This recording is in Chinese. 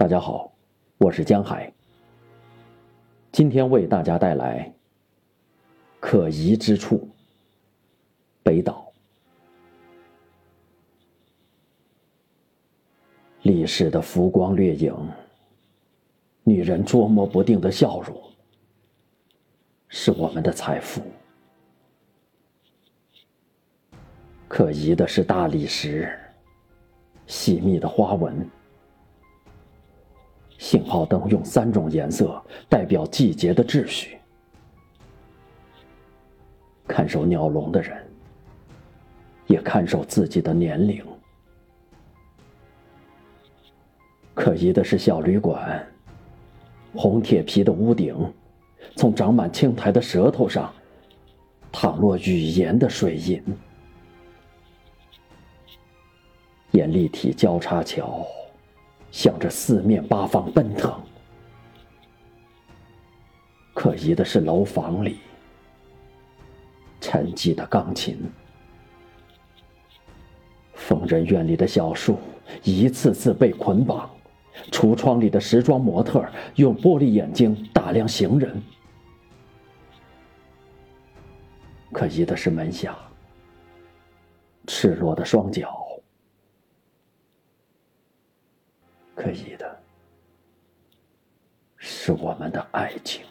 大家好，我是江海。今天为大家带来可疑之处——北岛。历史的浮光掠影，女人捉摸不定的笑容，是我们的财富。可疑的是大理石，细密的花纹。信号灯用三种颜色代表季节的秩序。看守鸟笼的人，也看守自己的年龄。可疑的是小旅馆，红铁皮的屋顶，从长满青苔的舌头上淌落语言的水印。眼立体交叉桥。向着四面八方奔腾。可疑的是楼房里沉寂的钢琴，疯人院里的小树一次次被捆绑，橱窗里的时装模特用玻璃眼睛打量行人。可疑的是门下赤裸的双脚。可以的，是我们的爱情。